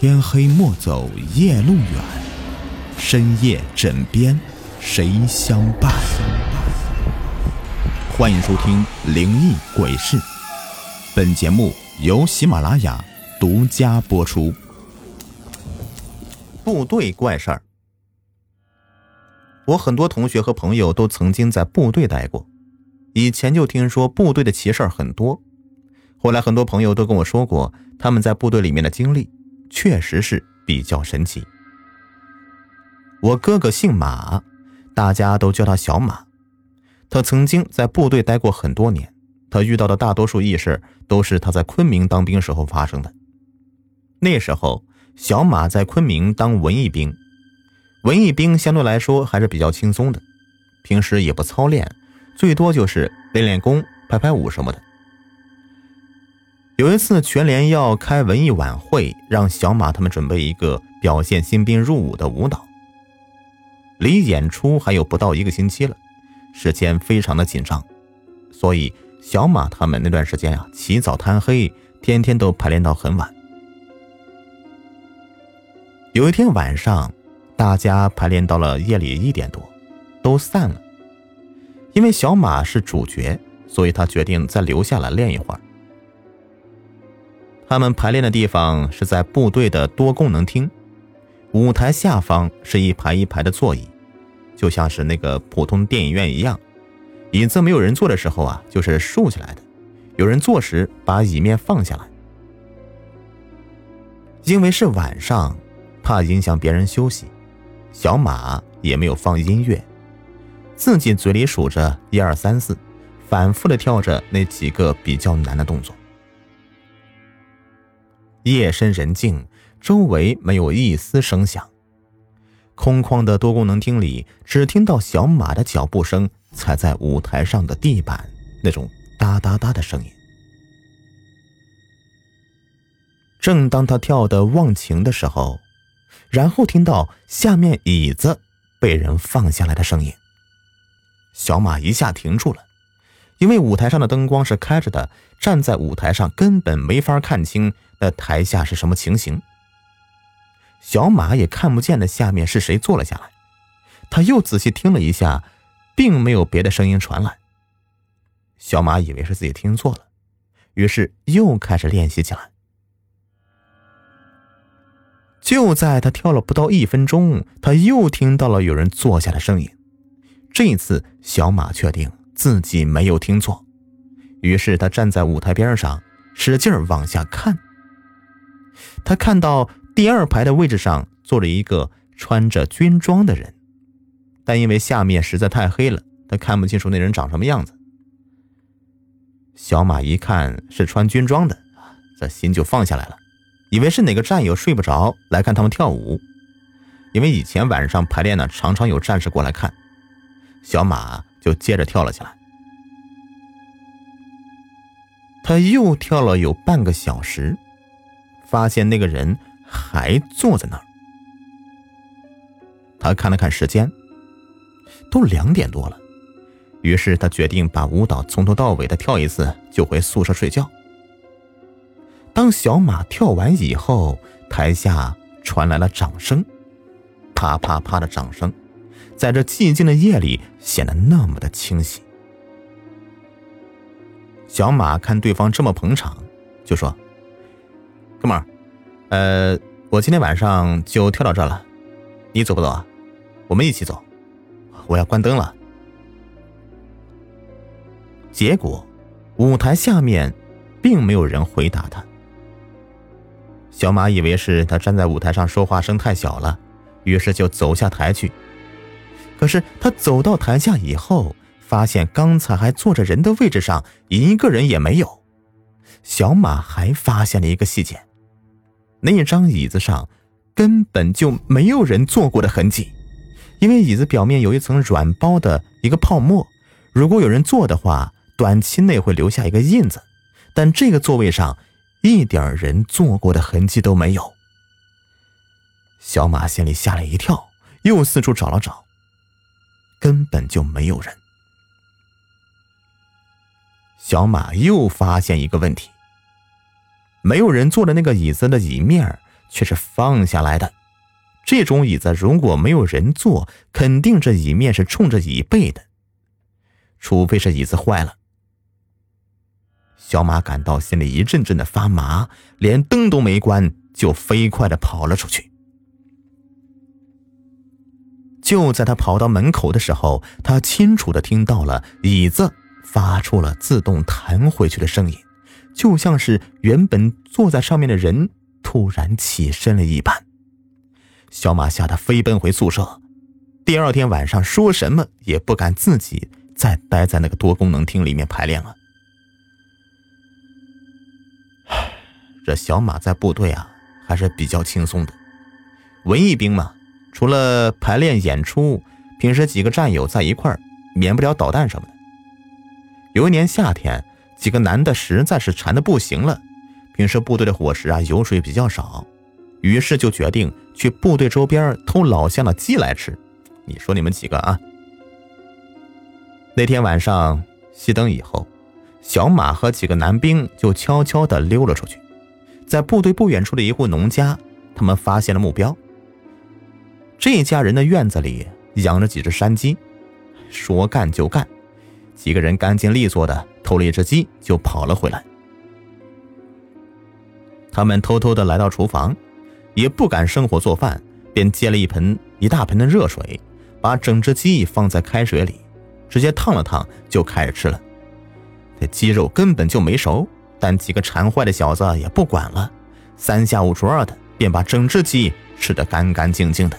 天黑莫走夜路远，深夜枕边谁相伴？欢迎收听《灵异鬼事》，本节目由喜马拉雅独家播出。部队怪事儿，我很多同学和朋友都曾经在部队待过，以前就听说部队的奇事儿很多。后来很多朋友都跟我说过他们在部队里面的经历。确实是比较神奇。我哥哥姓马，大家都叫他小马。他曾经在部队待过很多年，他遇到的大多数异事都是他在昆明当兵时候发生的。那时候，小马在昆明当文艺兵，文艺兵相对来说还是比较轻松的，平时也不操练，最多就是练练功、排排舞什么的。有一次，全连要开文艺晚会，让小马他们准备一个表现新兵入伍的舞蹈。离演出还有不到一个星期了，时间非常的紧张，所以小马他们那段时间啊，起早贪黑，天天都排练到很晚。有一天晚上，大家排练到了夜里一点多，都散了。因为小马是主角，所以他决定再留下来练一会儿。他们排练的地方是在部队的多功能厅，舞台下方是一排一排的座椅，就像是那个普通电影院一样。椅子没有人坐的时候啊，就是竖起来的；有人坐时，把椅面放下来。因为是晚上，怕影响别人休息，小马也没有放音乐，自己嘴里数着一二三四，反复的跳着那几个比较难的动作。夜深人静，周围没有一丝声响，空旷的多功能厅里，只听到小马的脚步声踩在舞台上的地板那种哒哒哒的声音。正当他跳得忘情的时候，然后听到下面椅子被人放下来的声音，小马一下停住了。因为舞台上的灯光是开着的，站在舞台上根本没法看清那台下是什么情形。小马也看不见那下面是谁坐了下来。他又仔细听了一下，并没有别的声音传来。小马以为是自己听错了，于是又开始练习起来。就在他跳了不到一分钟，他又听到了有人坐下的声音。这一次，小马确定。自己没有听错，于是他站在舞台边上，使劲往下看。他看到第二排的位置上坐着一个穿着军装的人，但因为下面实在太黑了，他看不清楚那人长什么样子。小马一看是穿军装的，这心就放下来了，以为是哪个战友睡不着来看他们跳舞，因为以前晚上排练呢，常常有战士过来看。小马。就接着跳了起来。他又跳了有半个小时，发现那个人还坐在那儿。他看了看时间，都两点多了，于是他决定把舞蹈从头到尾的跳一次，就回宿舍睡觉。当小马跳完以后，台下传来了掌声，啪啪啪的掌声。在这寂静的夜里，显得那么的清晰。小马看对方这么捧场，就说：“哥们儿，呃，我今天晚上就跳到这了，你走不走啊？我们一起走。我要关灯了。”结果，舞台下面并没有人回答他。小马以为是他站在舞台上说话声太小了，于是就走下台去。可是他走到台下以后，发现刚才还坐着人的位置上一个人也没有。小马还发现了一个细节，那张椅子上根本就没有人坐过的痕迹，因为椅子表面有一层软包的一个泡沫，如果有人坐的话，短期内会留下一个印子。但这个座位上一点人坐过的痕迹都没有。小马心里吓了一跳，又四处找了找。根本就没有人。小马又发现一个问题：没有人坐的那个椅子的椅面却是放下来的。这种椅子如果没有人坐，肯定这椅面是冲着椅背的，除非是椅子坏了。小马感到心里一阵阵的发麻，连灯都没关，就飞快的跑了出去。就在他跑到门口的时候，他清楚的听到了椅子发出了自动弹回去的声音，就像是原本坐在上面的人突然起身了一般。小马吓得飞奔回宿舍，第二天晚上说什么也不敢自己再待在那个多功能厅里面排练了。这小马在部队啊还是比较轻松的，文艺兵嘛，除了排练演出，平时几个战友在一块儿，免不了捣蛋什么的。有一年夏天，几个男的实在是馋的不行了，平时部队的伙食啊油水比较少。于是就决定去部队周边偷老乡的鸡来吃。你说你们几个啊？那天晚上熄灯以后，小马和几个男兵就悄悄地溜了出去，在部队不远处的一户农家，他们发现了目标。这家人的院子里养着几只山鸡，说干就干，几个人干净利索的偷了一只鸡就跑了回来。他们偷偷的来到厨房。也不敢生火做饭，便接了一盆一大盆的热水，把整只鸡放在开水里，直接烫了烫就开始吃了。这鸡肉根本就没熟，但几个馋坏的小子也不管了，三下五除二的便把整只鸡吃得干干净净的。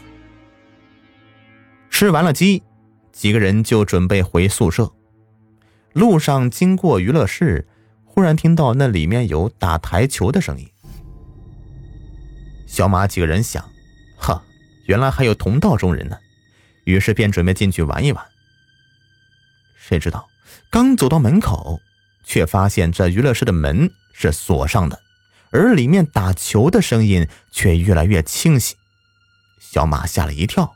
吃完了鸡，几个人就准备回宿舍。路上经过娱乐室，忽然听到那里面有打台球的声音。小马几个人想，哈，原来还有同道中人呢，于是便准备进去玩一玩。谁知道刚走到门口，却发现这娱乐室的门是锁上的，而里面打球的声音却越来越清晰。小马吓了一跳，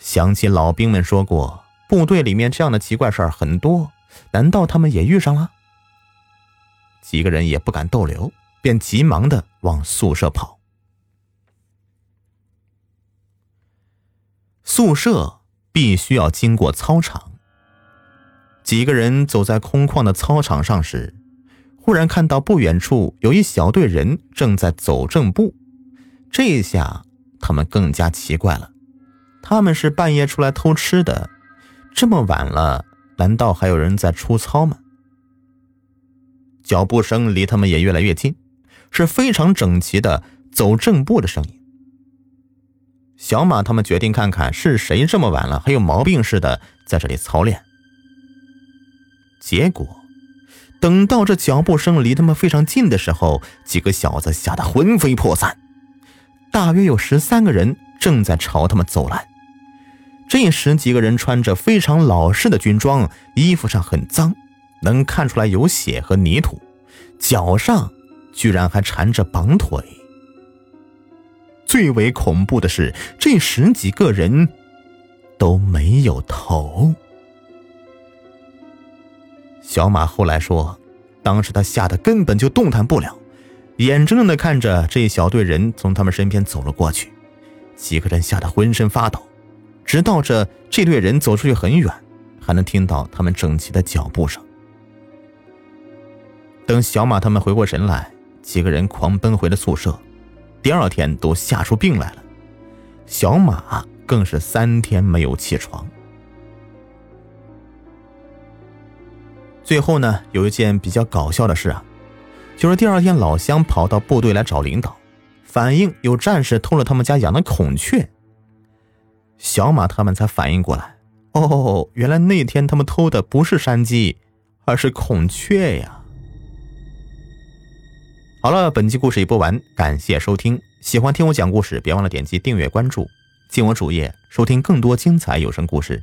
想起老兵们说过，部队里面这样的奇怪事儿很多，难道他们也遇上了？几个人也不敢逗留，便急忙的往宿舍跑。宿舍必须要经过操场。几个人走在空旷的操场上时，忽然看到不远处有一小队人正在走正步。这下他们更加奇怪了：他们是半夜出来偷吃的，这么晚了，难道还有人在出操吗？脚步声离他们也越来越近，是非常整齐的走正步的声音。小马他们决定看看是谁这么晚了还有毛病似的在这里操练。结果，等到这脚步声离他们非常近的时候，几个小子吓得魂飞魄散。大约有十三个人正在朝他们走来。这十几个人穿着非常老式的军装，衣服上很脏，能看出来有血和泥土，脚上居然还缠着绑腿。最为恐怖的是，这十几个人都没有头。小马后来说，当时他吓得根本就动弹不了，眼睁睁的看着这一小队人从他们身边走了过去，几个人吓得浑身发抖，直到这这队人走出去很远，还能听到他们整齐的脚步声。等小马他们回过神来，几个人狂奔回了宿舍。第二天都吓出病来了，小马更是三天没有起床。最后呢，有一件比较搞笑的事啊，就是第二天老乡跑到部队来找领导，反映有战士偷了他们家养的孔雀。小马他们才反应过来，哦，原来那天他们偷的不是山鸡，而是孔雀呀。好了，本期故事已播完，感谢收听。喜欢听我讲故事，别忘了点击订阅关注，进我主页收听更多精彩有声故事。